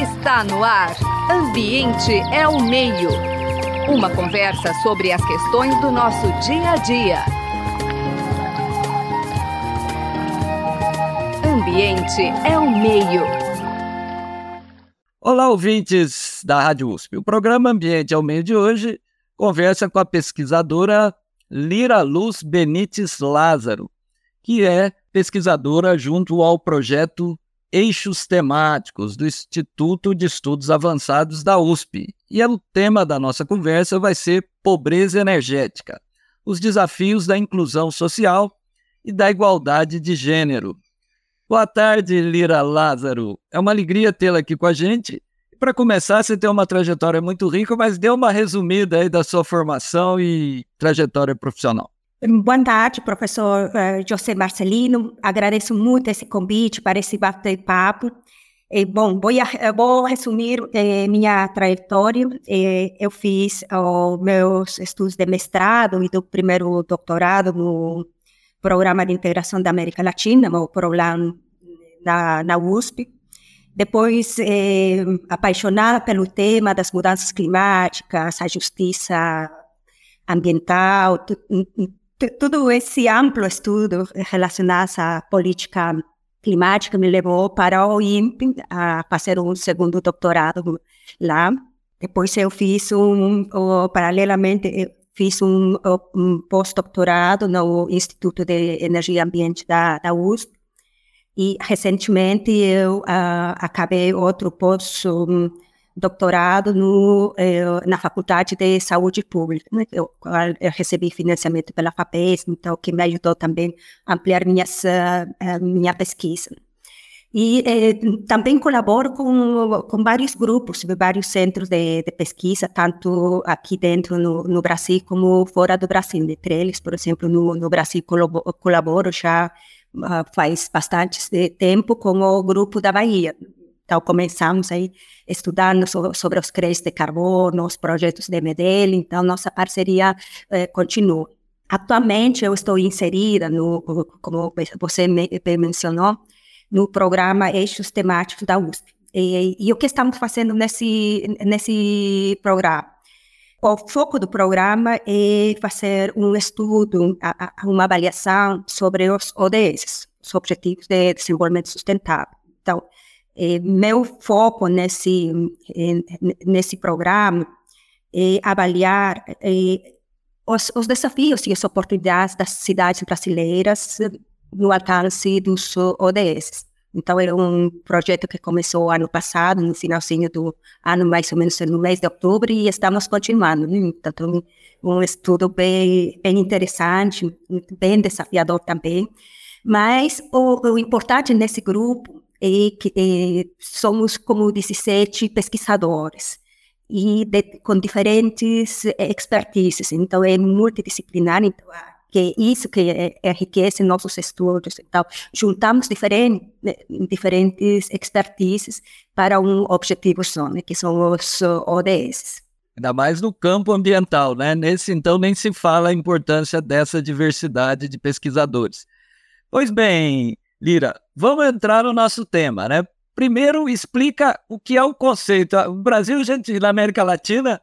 Está no ar. Ambiente é o meio. Uma conversa sobre as questões do nosso dia a dia. Ambiente é o meio. Olá, ouvintes da Rádio USP. O programa Ambiente é o Meio de hoje conversa com a pesquisadora Lira Luz Benites Lázaro, que é pesquisadora junto ao projeto Eixos Temáticos do Instituto de Estudos Avançados da USP. E o tema da nossa conversa vai ser pobreza energética, os desafios da inclusão social e da igualdade de gênero. Boa tarde, Lira Lázaro. É uma alegria tê-la aqui com a gente. Para começar, você tem uma trajetória muito rica, mas dê uma resumida aí da sua formação e trajetória profissional. Boa tarde, professor uh, José Marcelino. Agradeço muito esse convite para esse bate-papo. Bom, vou, vou resumir eh, minha trajetória. Eh, eu fiz meus estudos de mestrado e do primeiro doutorado no Programa de Integração da América Latina, o PROLAN, na, na USP. Depois, eh, apaixonada pelo tema das mudanças climáticas, a justiça ambiental, todo esse amplo estudo relacionado à política climática me levou para o INPE a fazer um segundo doutorado lá. Depois eu fiz um, paralelamente, fiz um, um pós-doutorado no Instituto de Energia e Ambiente da, da USP. E recentemente eu uh, acabei outro pós um, doutorado no, eh, na Faculdade de Saúde Pública, né? eu, eu, recebi financiamento pela FAPES, então que me ajudou também a ampliar minhas, uh, minha pesquisa. E eh, também colaboro com, com vários grupos, vários centros de, de pesquisa, tanto aqui dentro no, no, Brasil como fora do Brasil. Entre eles, por exemplo, no, no Brasil colaboro já uh, faz bastante tempo com o grupo da Bahia, então, começamos aí estudando sobre, sobre os créditos de carbono, os projetos de MDL, então nossa parceria eh, continua. Atualmente, eu estou inserida, no, como você me, mencionou, no programa Eixos Temáticos da USP. E, e, o que estamos fazendo nesse, nesse programa? O foco do programa é fazer um estudo, uma avaliação sobre os ODS, os Objetivos de Desenvolvimento Sustentável. Então, é, meu foco nesse, nesse programa é avaliar é, os, os, desafios e as oportunidades das cidades brasileiras no alcance dos ODS. Então, é um projeto que começou ano passado, no finalzinho do ano, mais ou menos no mês de outubro, e estamos continuando. Né? Então, um estudo bem, bem interessante, bem desafiador também. Mas o, o importante nesse grupo e eh, somos como 17 pesquisadores e de, com diferentes expertises, então é multidisciplinar, então, que é isso que é, enriquece nossos estudos. Então, juntamos diferentes, diferentes expertises para um objetivo só, né, que são os ODS. Ainda mais no campo ambiental, né? Nesse, então, nem se fala a importância dessa diversidade de pesquisadores. Pois bem, Lira, vamos entrar no nosso tema, né? Primeiro, explica o que é o conceito. O Brasil, gente, na América Latina,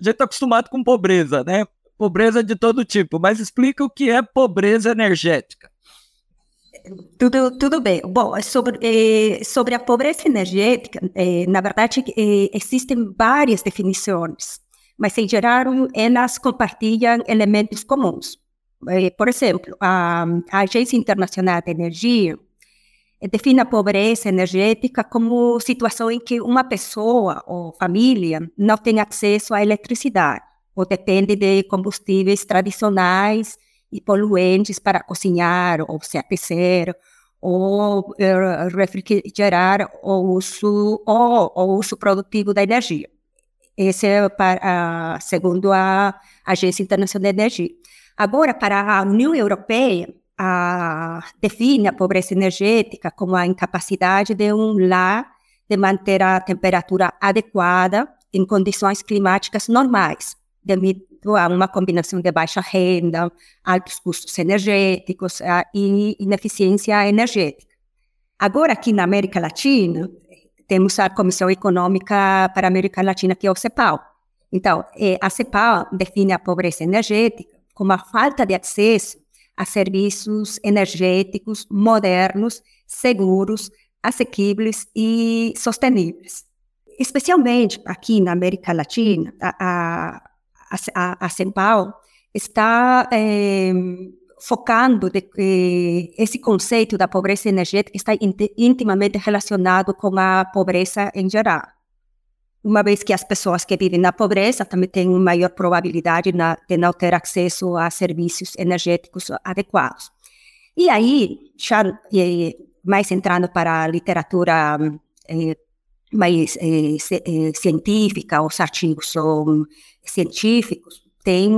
a gente está acostumado com pobreza, né? Pobreza de todo tipo, mas explica o que é pobreza energética. Tudo, tudo bem. Bom, é sobre, eh, sobre a pobreza energética, eh, na verdade, existem várias definições, mas em geral elas compartilham elementos comuns. Por exemplo, a, Agência Internacional de Energia define a pobreza energética como situação em que uma pessoa ou família não tem acesso à eletricidade ou depende de combustíveis tradicionais e poluentes para cozinhar ou se aquecer ou uh, refrigerar o uso ou o uso produtivo da energia. Esse é para, segundo a Agência Internacional de Energia. Agora, para a União Europeia, a, define a pobreza energética como a incapacidade de um lar de manter a temperatura adequada em condições climáticas normais, devido a uma combinação de baixa renda, altos custos energéticos e ineficiência energética. Agora, aqui na América Latina, temos a Comissão Econômica para a América Latina, que é o CEPAL. Então, é, a CEPAL define a pobreza energética como a falta de acesso a serviços energéticos modernos, seguros, assequíveis e sosteníveis. Especialmente aqui na América Latina, a, a, a, a está é, focando de, esse conceito da pobreza energética está intimamente relacionado com a pobreza em geral. Uma vez que as pessoas que vivem na pobreza também têm maior probabilidade na, de não ter acesso a serviços energéticos adequados. E aí, já mais entrando para a literatura eh, mais eh, eh, científica, os artigos são científicos, tem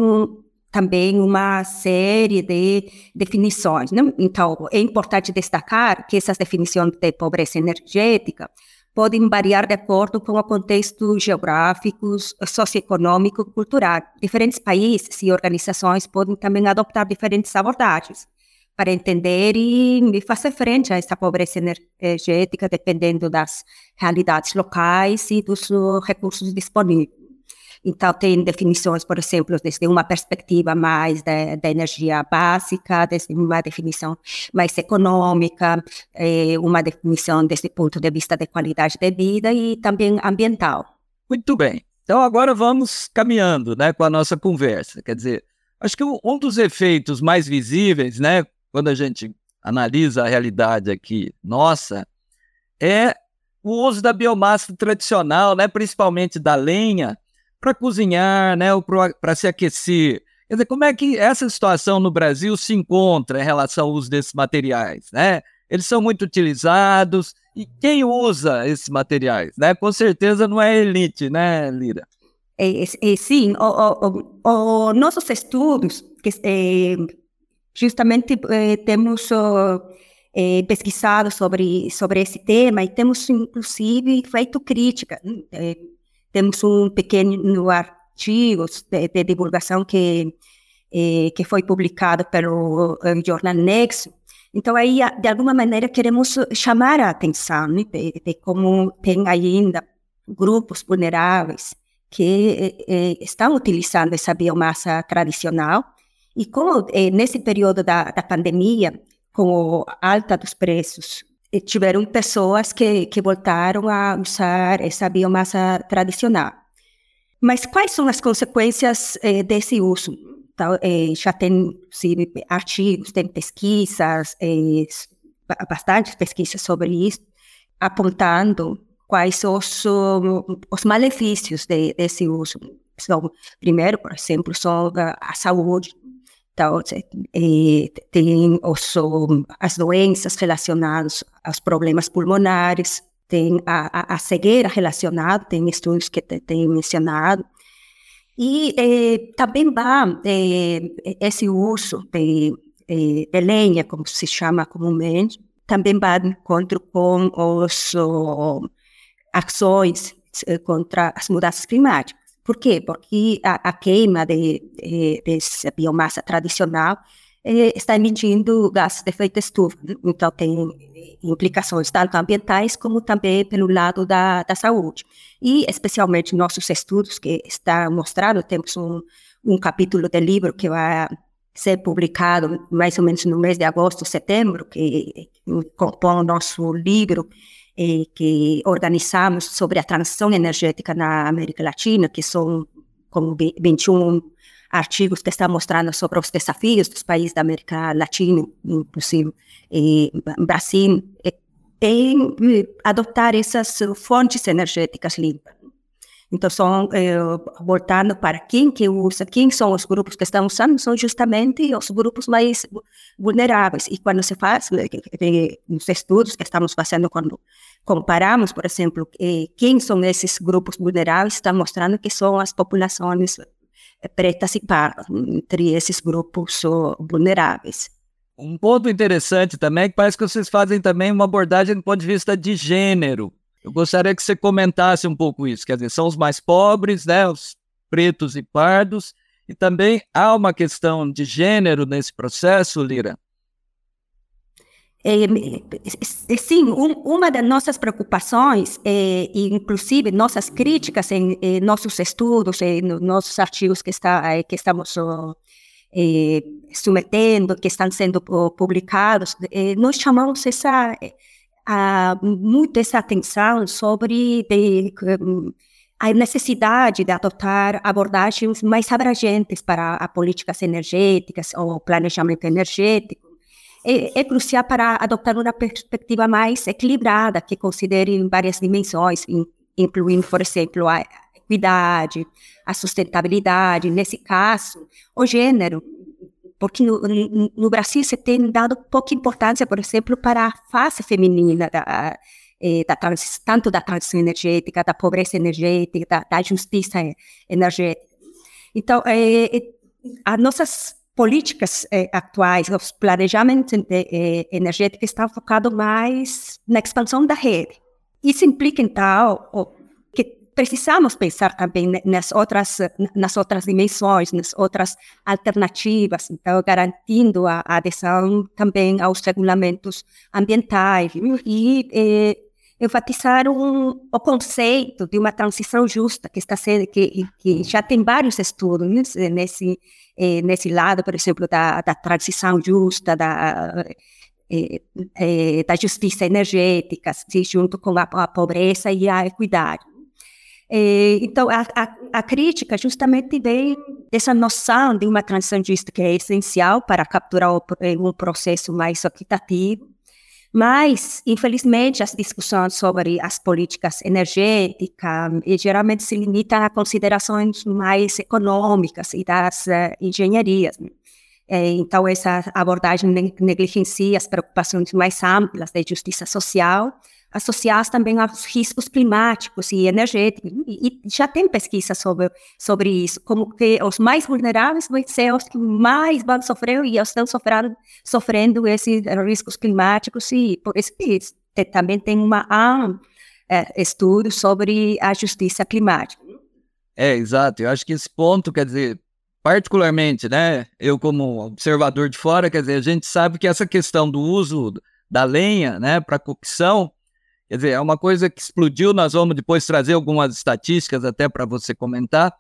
também uma série de definições. Né? Então, é importante destacar que essas definições de pobreza energética podem variar de acordo com o contexto geográfico, socioeconômico cultural. Diferentes países e organizações podem também adotar diferentes abordagens para entender e fazer frente a essa pobreza energética, dependendo das realidades locais e dos recursos disponíveis. Então, tem definições, por exemplo, desde uma perspectiva mais da, da energia básica, desde uma definição mais econômica, eh, uma definição desde o ponto de vista de qualidade de vida e também ambiental. Muito bem. Então, agora vamos caminhando né, com a nossa conversa. Quer dizer, acho que um dos efeitos mais visíveis, né, quando a gente analisa a realidade aqui nossa, é o uso da biomassa tradicional, né, principalmente da lenha, para cozinhar, né, ou para se aquecer. Quer dizer, como é que essa situação no Brasil se encontra em relação ao uso desses materiais, né? Eles são muito utilizados e quem usa esses materiais, né? Com certeza não é elite, né, Lira? É, é, sim, o, o, o, nossos estudos, que é, justamente é, temos é, pesquisado sobre, sobre esse tema e temos, inclusive, feito crítica. Temos um pequeno artigo de, de divulgação que, eh, que foi publicado pelo uh, jornal Nexo. Então, aí, de alguma maneira, queremos chamar a atenção né, de, de, como tem ainda grupos vulneráveis que eh, estão utilizando essa biomassa tradicional e como, eh, nesse período da, da pandemia, com a alta dos preços tiveram pessoas que, que voltaram a usar essa biomassa tradicional. Mas quais são as consequências eh, desse uso? Então, eh, já tem artigos, tem pesquisas, eh, bastante pesquisas sobre isso, apontando quais os, os malefícios de, desse uso. Então, primeiro, por exemplo, sobre a saúde, então, é, tem os, as doenças relacionadas aos problemas pulmonares, tem a, a, a cegueira relacionada, tem estudos que têm mencionado. E é, também vai é, esse uso de, de lenha, como se chama comumente, também vai de encontro com as ações contra as mudanças climáticas. Por quê? Porque a, a queima de, de, dessa biomassa tradicional eh, está emitindo gases de efeito estufa. Então, tem implicações tanto ambientais como também pelo lado da, da saúde. E, especialmente, nossos estudos que estão mostrando, temos um, um capítulo do livro que vai ser publicado mais ou menos no mês de agosto, setembro, que compõe o nosso livro que organizamos sobre a transição energética na América Latina, que são como 21 artigos que estão mostrando sobre os desafios dos países da América Latina, inclusive eh, Brasil, em adotar essas fontes energéticas limpas. Então, são, eh, voltando para quem que usa, quem são os grupos que estão usando, são justamente os grupos mais vulneráveis. E quando se faz, eh, nos estudos que estamos fazendo, quando comparamos, por exemplo, eh, quem são esses grupos vulneráveis, está mostrando que são as populações eh, pretas e pardas, entre esses grupos vulneráveis. Um ponto interessante também é que parece que vocês fazem também uma abordagem do ponto de vista de gênero. Eu gostaria que você comentasse um pouco isso. Quer dizer, são os mais pobres, né, os pretos e pardos, e também há uma questão de gênero nesse processo, Lira? É, sim, um, uma das nossas preocupações, é, inclusive nossas críticas em, em nossos estudos, em nossos artigos que, está, que estamos submetendo, que estão sendo publicados, nós chamamos essa, a, muito essa atenção sobre de, a necessidade de adotar abordagens mais abrangentes para as políticas energéticas ou planejamento energético é, é crucial para adotar uma perspectiva mais equilibrada, que considere várias dimensões, incluindo, por exemplo, a equidade, a sustentabilidade, nesse caso, o gênero, porque no, no, Brasil se tem dado pouca importância, por exemplo, para a face feminina da, eh, da trans, tanto da transição energética, da pobreza energética, da, da justiça energética. Então, eh, as nossas políticas eh, atuais, os planejamentos eh, energéticos estão focados mais na expansão da rede. Isso implica, então, que precisamos pensar também nas outras, nas outras dimensões, nas outras alternativas, então, garantindo a adesão também aos regulamentos ambientais e eh, enfatizar um, o conceito de uma transição justa que está sendo que, que já tem vários estudos nesse eh, nesse lado, por exemplo, da, da transição justa, da, eh, eh, da justiça energética, junto com a, a pobreza e a equidade. então, a, a, a, crítica justamente vem dessa noção de uma transição justa que é essencial para capturar um processo mais equitativo, mas, infelizmente, as discussões sobre as políticas energéticas geralmente se limitam a considerações mais econômicas e das uh, engenharias. Né? É, então, essa abordagem negligencia as preocupações mais amplas de justiça social associadas também aos riscos climáticos e energéticos. E, e, já tem pesquisa sobre, sobre isso, como que os mais vulneráveis vão ser os que mais vão sofrer e estão sofrendo, sofrendo esses riscos climáticos. E por isso que também tem uma, um é, estudo sobre a justiça climática. É, exato. Eu acho que esse ponto, quer dizer, particularmente, né, eu como observador de fora, quer dizer, a gente sabe que essa questão do uso da lenha, né, para cocção, Quer dizer, é uma coisa que explodiu, nós vamos depois trazer algumas estatísticas até para você comentar.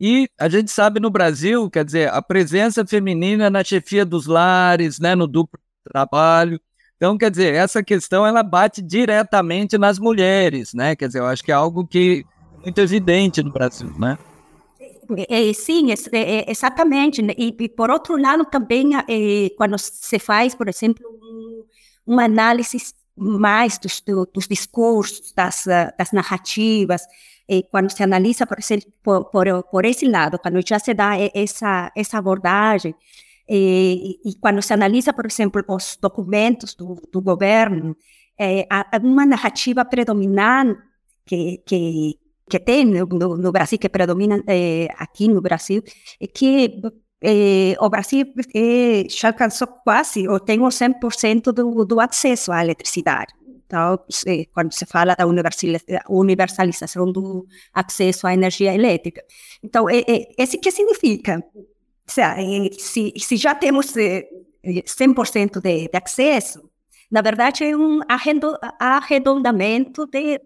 E a gente sabe no Brasil, quer dizer, a presença feminina na chefia dos lares, né, no duplo trabalho. Então, quer dizer, essa questão ela bate diretamente nas mulheres, né? Quer dizer, eu acho que é algo que é muito evidente no Brasil, né? É, sim, é, é, exatamente. E, e, por outro lado, também, é, quando se faz, por exemplo, um, uma análise mais dos, dos discursos, das, das narrativas, e quando se analisa por, esse, por, por, por, esse lado, quando já se dá essa, essa abordagem, e, e quando se analisa, por exemplo, os documentos do, do governo, é, há uma narrativa predominante que, que, que tem no, no Brasil, que predomina é, aqui no Brasil, é que eh, o Brasil eh, já alcançou quase, ou tem o 100% do, do acesso à eletricidade. Então, eh, quando se fala da universalização do acesso à energia elétrica. Então, é, é, esse que significa? Se, se já temos 100% de, de acesso, na verdade é um arredondamento de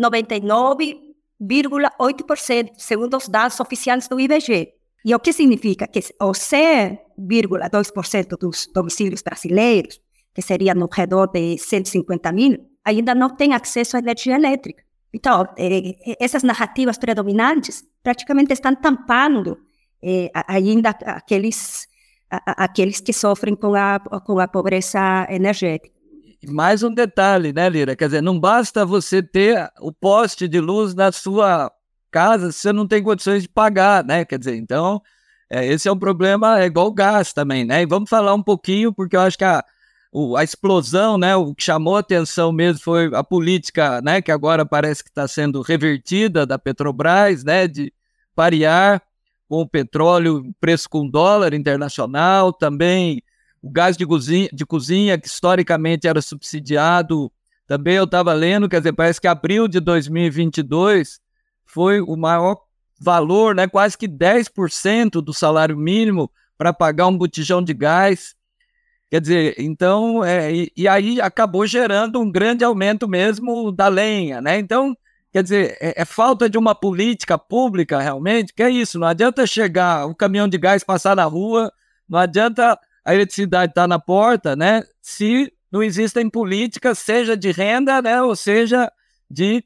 99,8%, segundo os dados oficiais do IBGE. E o que significa? Que os 0,2% dos domicílios brasileiros, que seria no redor de 150 mil, ainda não têm acesso à energia elétrica. Então, eh, essas narrativas predominantes praticamente estão tampando eh, ainda aqueles, aqueles que sofrem com a, com a pobreza energética. Mais um detalhe, né, Lira? Quer dizer, não basta você ter o poste de luz na sua casa você não tem condições de pagar, né? Quer dizer, então, é, esse é um problema, é igual o gás também, né? E vamos falar um pouquinho, porque eu acho que a, o, a explosão, né? O que chamou a atenção mesmo foi a política, né? Que agora parece que está sendo revertida da Petrobras, né? De parear com o petróleo, preço com dólar internacional, também o gás de cozinha, de cozinha que historicamente era subsidiado, também eu estava lendo, quer dizer, parece que abril de 2022 foi o maior valor, né, quase que 10% do salário mínimo para pagar um botijão de gás. Quer dizer, então, é, e, e, aí acabou gerando um grande aumento mesmo da lenha, né? Então, quer dizer, é, é, falta de uma política pública realmente, que é isso, não adianta chegar o caminhão de gás passar na rua, não adianta a eletricidade estar tá na porta, né? Se não existem políticas, seja de renda, né? Ou seja, de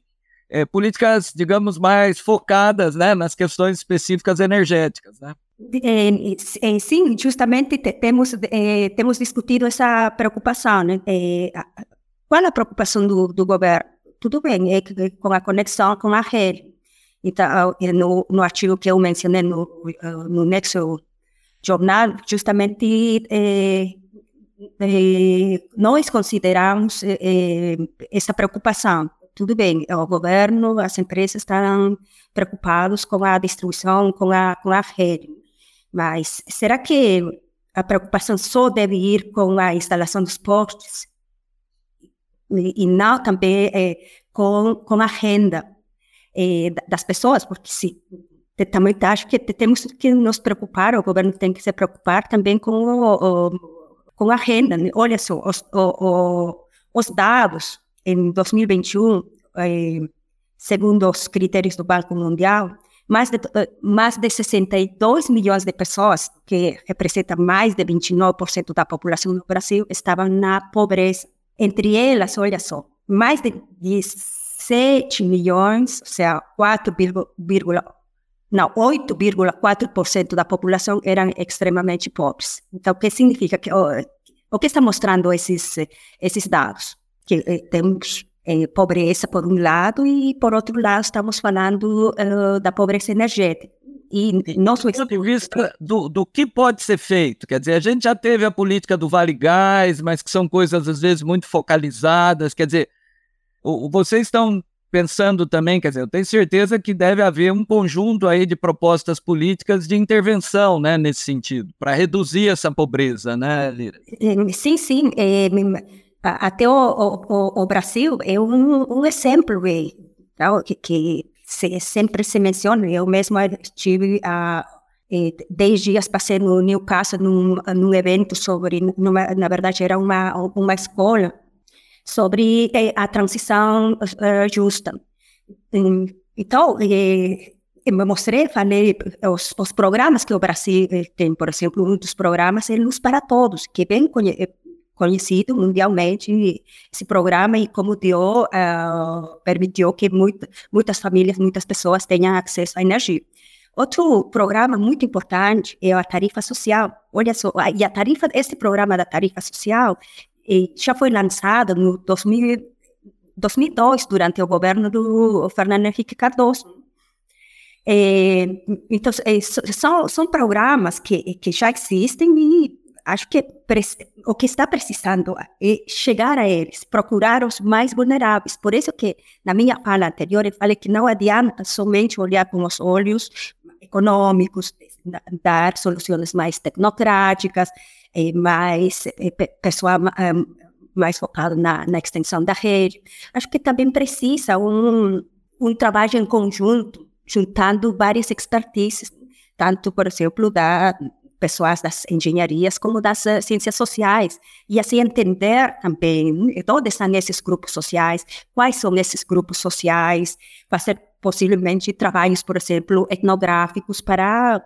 é, políticas, digamos, mais focadas né, nas questões específicas energéticas. Né? É, é, sim, justamente temos, é, temos discutido essa preocupação. Né? É, qual a preocupação do, do governo? Tudo bem, é com a conexão com a rede. Então, no, no artigo que eu mencionei no, no Nexo Jornal, justamente nós consideramos essa preocupação tudo bem, o governo, as empresas estão preocupados com a distribuição, com a, com a rede, mas será que a preocupação só deve ir com a instalação dos postes e, e não também é, com, com a renda é, das pessoas, porque se também acho que temos que nos preocupar, o governo tem que se preocupar também com, o, o, com a renda. Né? Olha só, os, o, os dados em 2021, eh, segundo os critérios do Banco Mundial, mais de, mais de 62 milhões de pessoas, que representam mais de 29% da população do Brasil, estavam na pobreza. Entre elas, olha só, mais de 17 milhões, ou seja, 4, não, 8,4% da população eram extremamente pobres. Então, o que significa que o, o que está mostrando esses esses dados? Que eh, temos eh, pobreza por um lado e por outro lado estamos falando uh, da pobreza energética. E nosso do ponto de vista do, do que pode ser feito, quer dizer, a gente já teve a política do Vale Gás, mas que são coisas às vezes muito focalizadas, quer dizer, o, vocês estão pensando também, quer dizer, eu tenho certeza que deve haver um conjunto aí de propostas políticas de intervenção, né, nesse sentido, para reduzir essa pobreza, né, Lira? Sim, sim. É, até o, o, o, Brasil é um, um exemplo tá? que, que se, sempre se menciona. Eu mesma estive a dez dias passei no Newcastle num, num evento sobre, numa, na verdade era uma uma escola sobre eh, a transição uh, justa. Então, eh, eu mostrei, falei os, os programas que o Brasil tem, por exemplo, um dos programas é Luz para Todos, que bem conhecido mundialmente esse programa e como deu uh, permitiu que muito, muitas famílias, muitas pessoas tenham acesso à energia. Outro programa muito importante é a tarifa social. Olha só, e a tarifa, esse programa da tarifa social já foi lançado no 2000, 2002 durante o governo do Fernando Henrique Cardoso. É, então, é, são, são programas que, que já existem e acho que o que está precisando é chegar a eles, procurar os mais vulneráveis. Por isso que, na minha fala anterior, eu falei que não adianta somente olhar com os olhos econômicos, dar soluções mais tecnocráticas, mais pessoal mais focado na, na extensão da rede. Acho que também precisa um, um trabalho em conjunto, juntando várias expertises, tanto, por exemplo, da pessoas das engenharias como das uh, ciências sociais e assim entender também onde estão esses grupos sociais, quais são esses grupos sociais, fazer possivelmente trabalhos, por exemplo, etnográficos para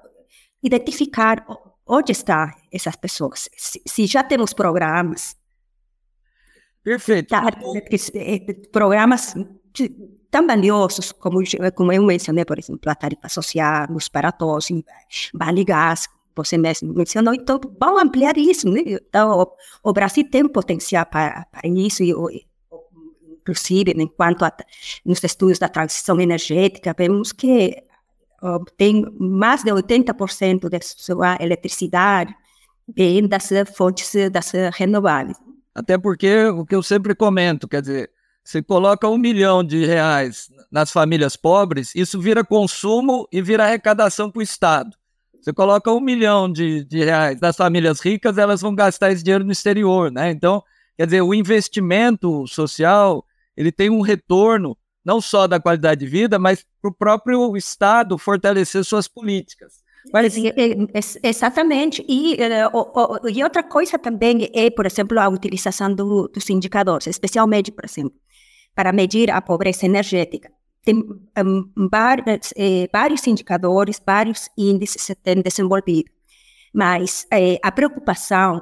identificar onde estão essas pessoas. Se, se já temos programas, perfeito, eh, programas tão valiosos como como eu mencionei, por exemplo, a tarifa social, os para todos, vale gás, você mencionou, então vamos ampliar isso. Né? Então, o, o, Brasil tem potencial para, para isso, e, inclusive, enquanto a, nos estudos da transição energética, vemos que tem mais de 80% da sua eletricidade vem das fontes das renováveis. Até porque, o que eu sempre comento, quer dizer, você coloca um milhão de reais nas famílias pobres, isso vira consumo e vira arrecadação para o Estado. Você coloca um milhão de, de reais das famílias ricas, elas vão gastar esse dinheiro no exterior, né? Então, quer dizer, o investimento social, ele tem um retorno não só da qualidade de vida, mas para o próprio Estado fortalecer suas políticas. Mas... Exatamente. E, e outra coisa também é, por exemplo, a utilização do, dos indicadores, especialmente, por exemplo, para medir a pobreza energética. Tem um, vários, eh, vários indicadores, vários índices se têm desenvolvido. Mas eh, a preocupação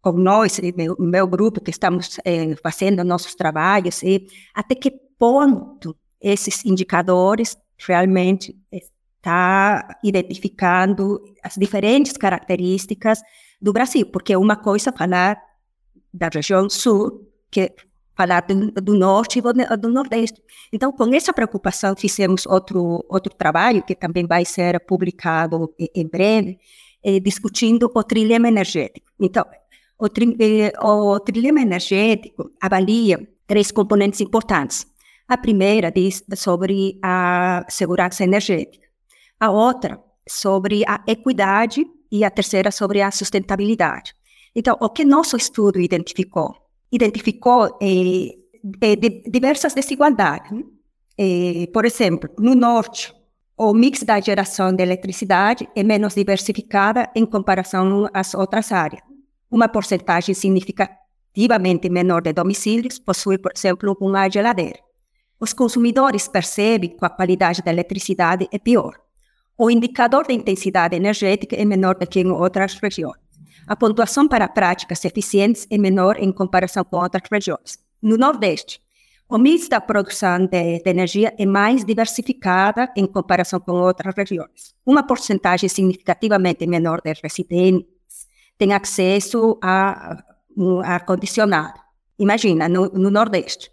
com nós, meu, meu grupo, que estamos eh, fazendo nossos trabalhos, é até que ponto esses indicadores realmente está identificando as diferentes características do Brasil, porque uma coisa é falar da região sul, que falar do, do norte e do, nordeste. Então, com essa preocupação, fizemos outro outro trabalho que também vai ser publicado em breve, eh, discutindo o trilema energético. Então, o, tri, eh, o trilema energético avalia três componentes importantes. A primeira diz sobre a segurança energética, a outra sobre a equidade e a terceira sobre a sustentabilidade. Então, o que nosso estudo identificou? Identificou eh, eh, diversas desigualdades. Eh, por exemplo, no norte, o mix da geração de eletricidade é menos diversificada em comparação às outras áreas. Uma porcentagem significativamente menor de domicílios possui, por exemplo, uma geladeira os consumidores percebem que a qualidade da eletricidade é pior. O indicador de intensidade energética é menor do que em outras regiões. A pontuação para práticas eficientes é menor em comparação com outras regiões. No Nordeste, o mix da produção de, de, energia é mais diversificada em comparação com outras regiões. Uma porcentagem significativamente menor de residentes tem acesso a um ar-condicionado. Imagina, no, no Nordeste,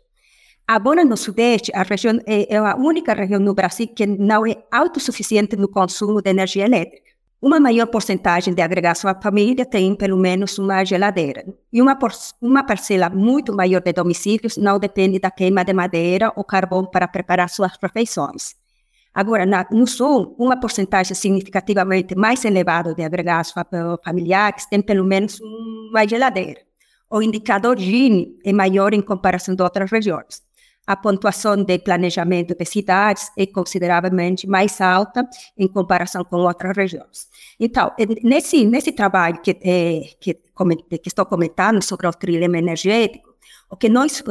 Agora, no Sudeste, a região é, é a única região no Brasil que não é autossuficiente no consumo de energia elétrica. Uma maior porcentagem de agregação à família tem pelo menos uma geladeira. E uma, uma parcela muito maior de domicílios não depende da queima de madeira ou carvão para preparar suas refeições. Agora, na, no Sul, uma porcentagem significativamente mais elevada de agregados familiares tem pelo menos uma geladeira. O indicador Gini é maior em comparação de outras regiões a pontuação de planejamento de cidades é consideravelmente mais alta em comparação com outras regiões. Então, nesse, nesse trabalho que, é, que, que estou comentando sobre o trilema energético, o que nós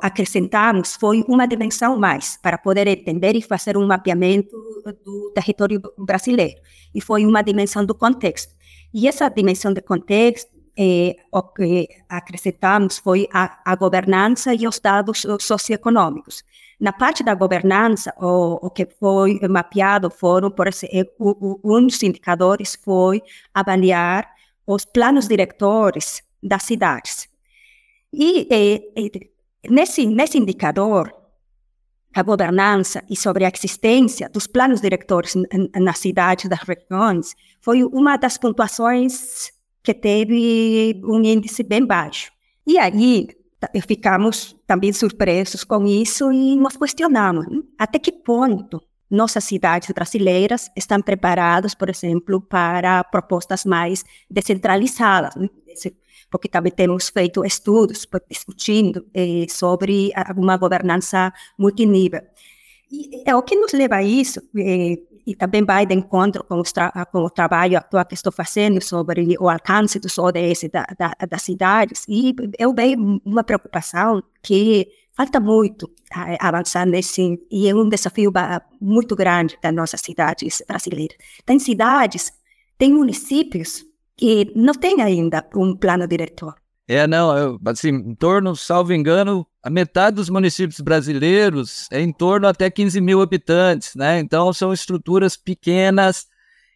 acrescentamos foi uma dimensão mais para poder entender e fazer um mapeamento do território brasileiro. E foi uma dimensão do contexto. E essa dimensão de contexto eh, o que acrescentamos foi a, a, governança e os dados socioeconômicos. Na parte da governança, o, o que foi mapeado foram, por exemplo, um dos indicadores foi avaliar os planos diretores das cidades. E, e nesse, nesse indicador, a governança e sobre a existência dos planos diretores nas cidades das regiões foi uma das pontuações que teve um índice bem baixo. E aí ficamos também surpresos com isso e nos questionamos hum, até que ponto nossas cidades brasileiras estão preparadas, por exemplo, para propostas mais descentralizadas, hum, porque também temos feito estudos discutindo eh, sobre uma governança multinível. E é o que nos leva a isso, eh, e também vai de encontro com, com, o trabalho atual que estou fazendo sobre o alcance dos ODS da, da, das cidades, e eu vejo uma preocupação que falta muito avançar nesse, e é um desafio muito grande das nossas cidades brasileiras. Tem cidades, tem municípios que não têm ainda um plano diretor. É, não, eu, assim, em torno, salvo engano, a metade dos municípios brasileiros é em torno até 15 mil habitantes, né? Então são estruturas pequenas.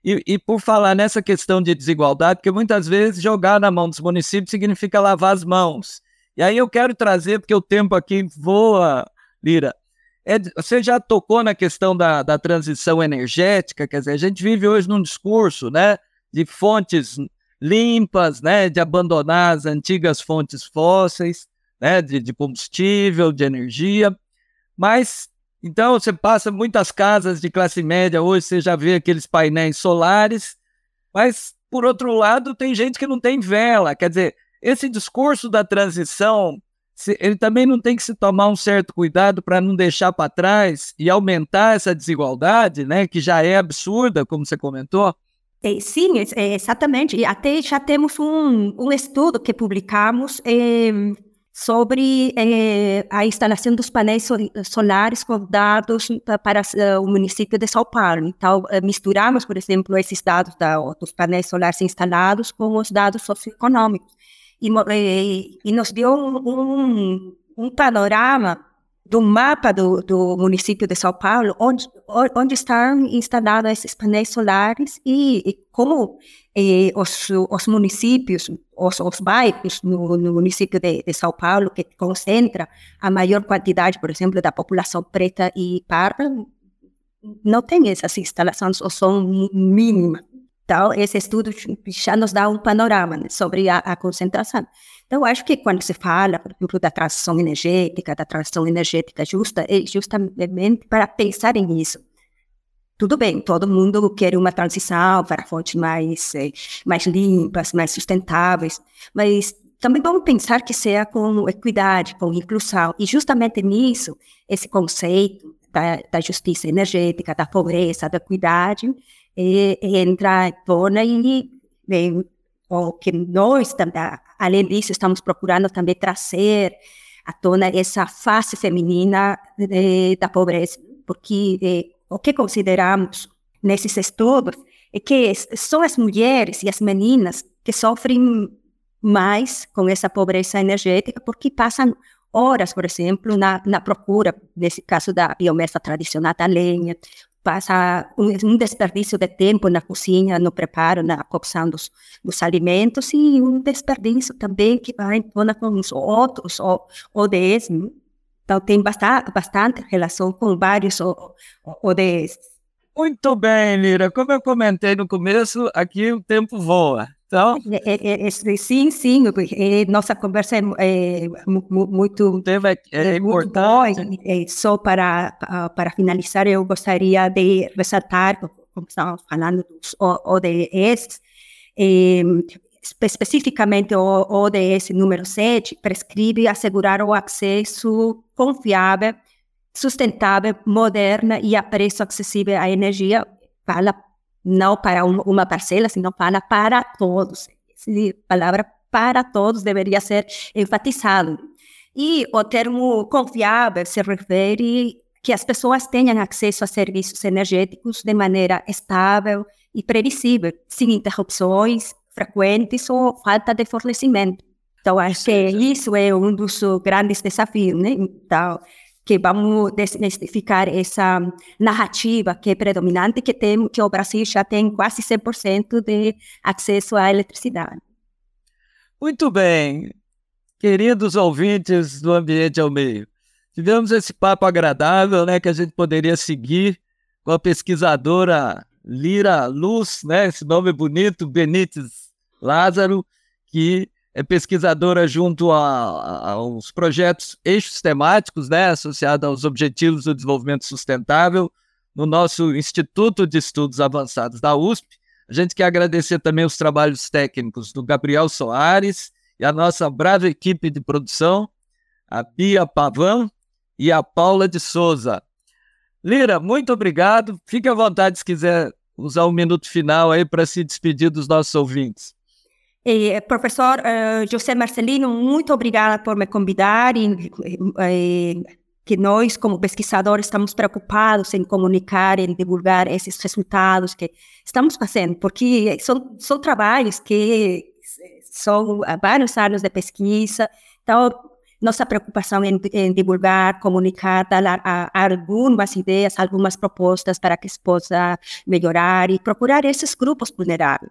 E, e, por falar nessa questão de desigualdade, porque muitas vezes jogar na mão dos municípios significa lavar as mãos. E aí eu quero trazer, porque o tempo aqui voa, Lira. É, você já tocou na questão da, da transição energética, quer dizer, a gente vive hoje num discurso né, de fontes limpas, né, de abandonar as antigas fontes fósseis, né, de, de combustível, de energia. Mas, então, você passa muitas casas de classe média hoje, você já vê aqueles painéis solares, mas, por outro lado, tem gente que não tem vela. Quer dizer, esse discurso da transição ele também não tem que se tomar um certo cuidado para não deixar para trás e aumentar essa desigualdade, né, que já é absurda, como você comentou? É, sim, é, exatamente. E até já temos um, um estudo que publicamos é, sobre é, a instalação dos painéis solares com dados para uh, o município de São Paulo. Então, misturamos, por exemplo, esses dados da, dos painéis solares instalados com os dados socioeconômicos. E, e, e nos deu um, um, um panorama do mapa do, do, município de São Paulo, onde, onde estão instalados esses painéis solares e, e como eh, os, os, municípios, os, os bairros no, no município de, de, São Paulo, que concentra a maior quantidade, por exemplo, da população preta e parda, não tem essas instalações ou são mínimas. Então, esse estudo já nos dá um panorama né, sobre a, a concentração. Então, acho que quando se fala, por exemplo, da transição energética, da transição energética justa, é justamente para pensar nisso. Tudo bem, todo mundo quer uma transição para fontes mais, eh, mais limpas, mais sustentáveis, mas também vamos pensar que seja com equidade, com inclusão. E justamente nisso, esse conceito da, da justiça energética, da pobreza, da equidade, eh, entra em torno e, e o que nós, além disso, estamos procurando também trazer à tona essa face feminina de, da pobreza, porque eh, o que consideramos nesses estudos é que são as mulheres e as meninas que sofrem mais com essa pobreza energética, porque passam horas, por exemplo, na, na procura, nesse caso da biomassa tradicional da lenha, passa um, desperdício de tempo na cozinha, no preparo, na cocção dos, dos alimentos e um desperdício também que vai com os outros ODS. Então, tem bastante, bastante relação com vários ODS. Muito bem, Lira. Como eu comentei no começo, aqui o tempo voa. Então, é, é, é, sim, sim, nossa conversa é, muito, tema é, importante. E, só para, para finalizar, eu gostaria de ressaltar, como estamos falando dos ODS, especificamente o ODS número 7, prescreve assegurar o acesso confiável, sustentável, moderna e a preço acessível à energia, fala não para um, uma parcela, sino fala para todos. Essa palavra para todos deveria ser enfatizado. E o termo confiável se refere que as pessoas tenham acesso a serviços energéticos de maneira estável e previsível, sem interrupções frequentes ou falta de fornecimento. Então, acho que isso é um dos grandes desafios, né? Então, que vamos desmistificar essa narrativa que é predominante, que, tem, que o Brasil já tem quase 100% de acesso à eletricidade. Muito bem, queridos ouvintes do Ambiente ao Meio, tivemos esse papo agradável, né, que a gente poderia seguir com a pesquisadora Lira Luz, né, esse nome bonito, Benites Lázaro, que é pesquisadora junto a, aos projetos eixos temáticos, né, associados aos Objetivos do Desenvolvimento Sustentável, no nosso Instituto de Estudos Avançados da USP. A gente quer agradecer também os trabalhos técnicos do Gabriel Soares e a nossa brava equipe de produção, a Bia Pavan e a Paula de Souza. Lira, muito obrigado. Fique à vontade se quiser usar um minuto final aí para se despedir dos nossos ouvintes. Eh, professor eh, José Marcelino, muito obrigada por me convidar e eh, que nós, como pesquisadores, estamos preocupados em comunicar, em divulgar esses resultados que estamos fazendo, porque são, são trabalhos que são vários anos de pesquisa, então nossa preocupação em, em divulgar, comunicar, dar algumas ideias, algumas propostas para que se possa melhorar e procurar esses grupos vulneráveis.